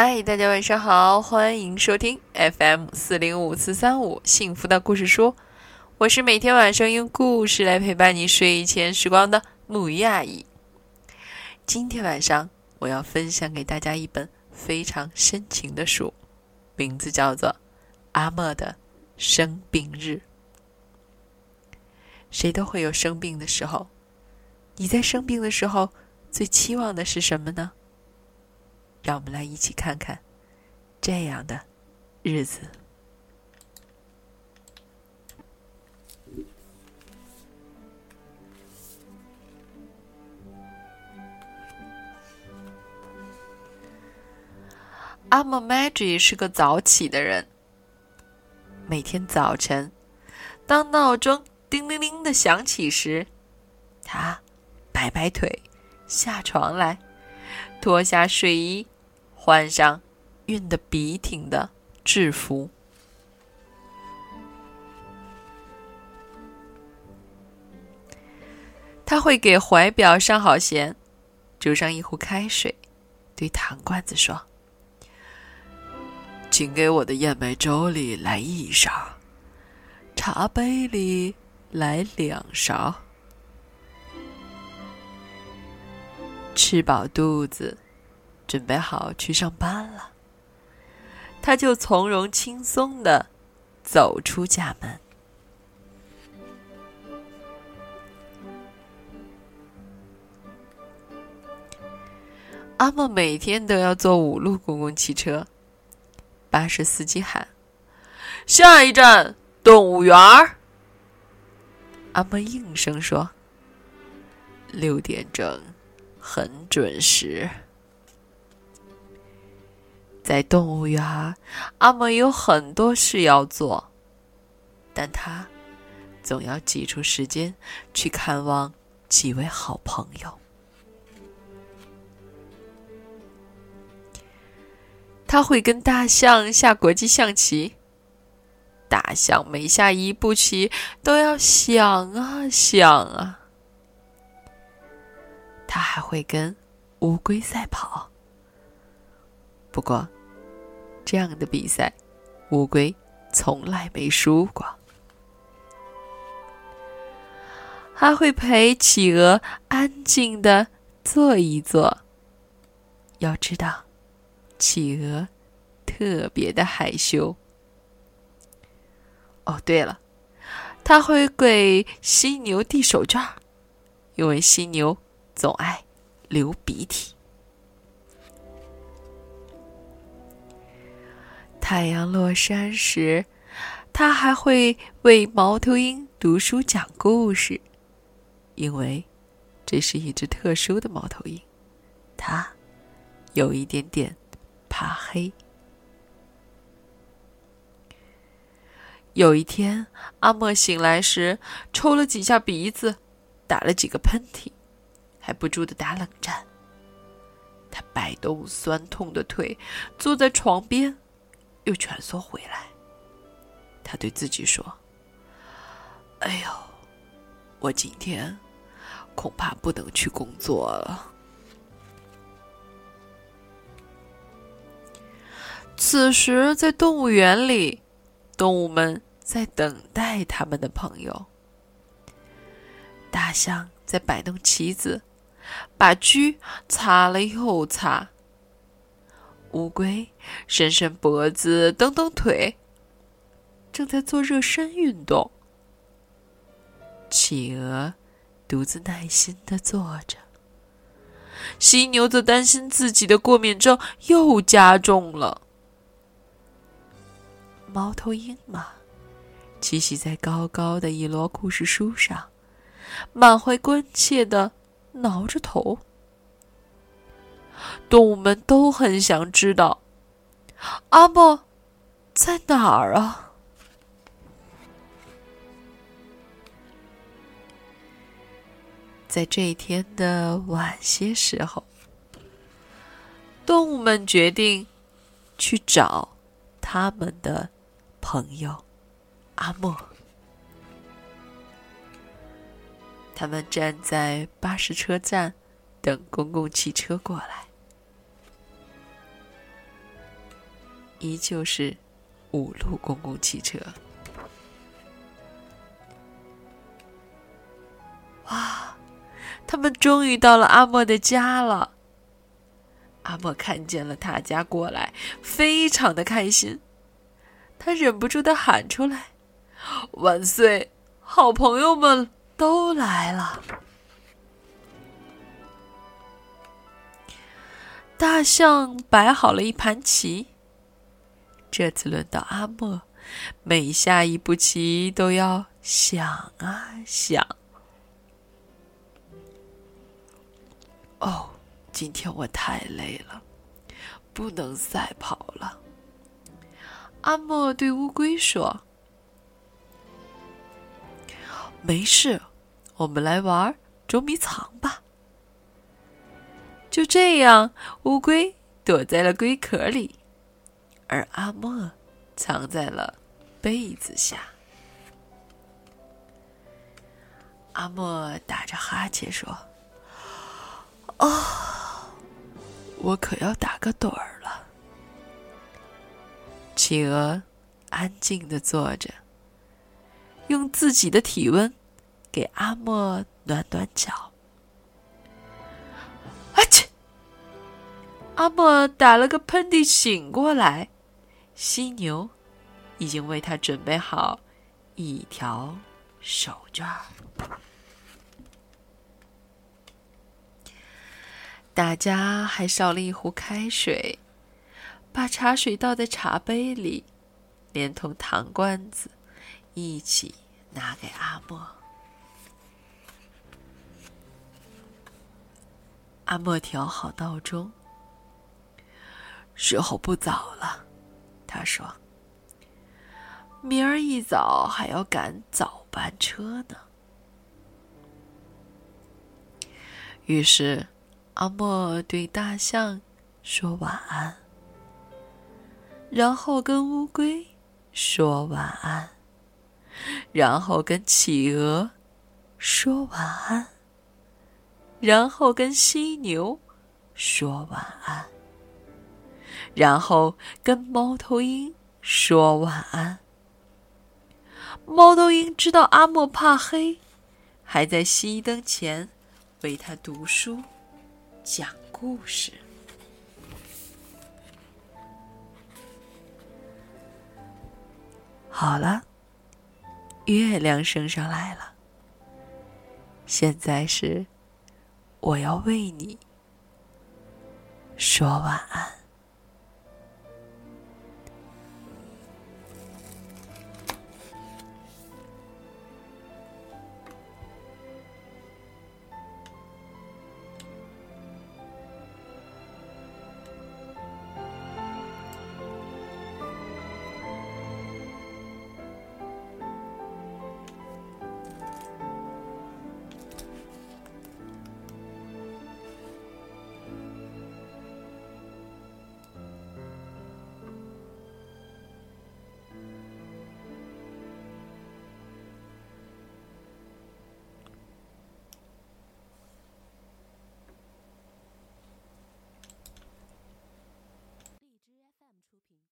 嗨，大家晚上好，欢迎收听 FM 四零五四三五幸福的故事书。我是每天晚上用故事来陪伴你睡前时光的木鱼阿姨。今天晚上我要分享给大家一本非常深情的书，名字叫做《阿莫的生病日》。谁都会有生病的时候，你在生病的时候最期望的是什么呢？让我们来一起看看这样的日子。阿莫 Maggie 是个早起的人。每天早晨，当闹钟叮铃铃的响起时，他摆摆腿，下床来，脱下睡衣。换上熨得笔挺的制服，他会给怀表上好弦，煮上一壶开水，对糖罐子说：“请给我的燕麦粥里来一勺，茶杯里来两勺，吃饱肚子。”准备好去上班了，他就从容轻松的走出家门。阿莫每天都要坐五路公共汽车，巴士司机喊：“下一站动物园儿。”阿莫应声说：“六点整，很准时。”在动物园，阿蒙有很多事要做，但他总要挤出时间去看望几位好朋友。他会跟大象下国际象棋，大象每下一步棋都要想啊想啊。他还会跟乌龟赛跑，不过。这样的比赛，乌龟从来没输过。还会陪企鹅安静的坐一坐。要知道，企鹅特别的害羞。哦，对了，他会给犀牛递手绢，因为犀牛总爱流鼻涕。太阳落山时，他还会为猫头鹰读书讲故事，因为这是一只特殊的猫头鹰，它有一点点怕黑。有一天，阿莫醒来时抽了几下鼻子，打了几个喷嚏，还不住的打冷战。他摆动酸痛的腿，坐在床边。又蜷缩回来，他对自己说：“哎呦，我今天恐怕不能去工作了。”此时，在动物园里，动物们在等待他们的朋友。大象在摆弄旗子，把蛆擦了又擦。乌龟伸伸脖子，蹬蹬腿，正在做热身运动。企鹅独自耐心的坐着。犀牛则担心自己的过敏症又加重了。猫头鹰嘛，栖息在高高的一摞故事书上，满怀关切的挠着头。动物们都很想知道，阿莫在哪儿啊？在这一天的晚些时候，动物们决定去找他们的朋友阿莫。他们站在巴士车站，等公共汽车过来。依旧是五路公共汽车。哇，他们终于到了阿莫的家了。阿莫看见了他家过来，非常的开心，他忍不住的喊出来：“万岁！好朋友们都来了。”大象摆好了一盘棋，这次轮到阿莫，每下一步棋都要想啊想。哦。今天我太累了，不能赛跑了。阿莫对乌龟说：“没事，我们来玩捉迷藏吧。”就这样，乌龟躲在了龟壳里，而阿莫藏在了被子下。阿莫打着哈欠说：“哦。”我可要打个盹儿了。企鹅安静的坐着，用自己的体温给阿莫暖暖脚。阿切！阿莫打了个喷嚏，醒过来。犀牛已经为他准备好一条手绢。大家还烧了一壶开水，把茶水倒在茶杯里，连同糖罐子一起拿给阿莫。阿莫调好闹钟，时候不早了，他说：“明儿一早还要赶早班车呢。”于是。阿莫对大象说晚安，然后跟乌龟说晚安，然后跟企鹅说晚安，然后跟犀牛说晚安，然后跟猫头鹰说晚安。猫头鹰知道阿莫怕黑，还在熄灯前为他读书。讲故事。好了，月亮升上来了。现在是我要为你说晚安。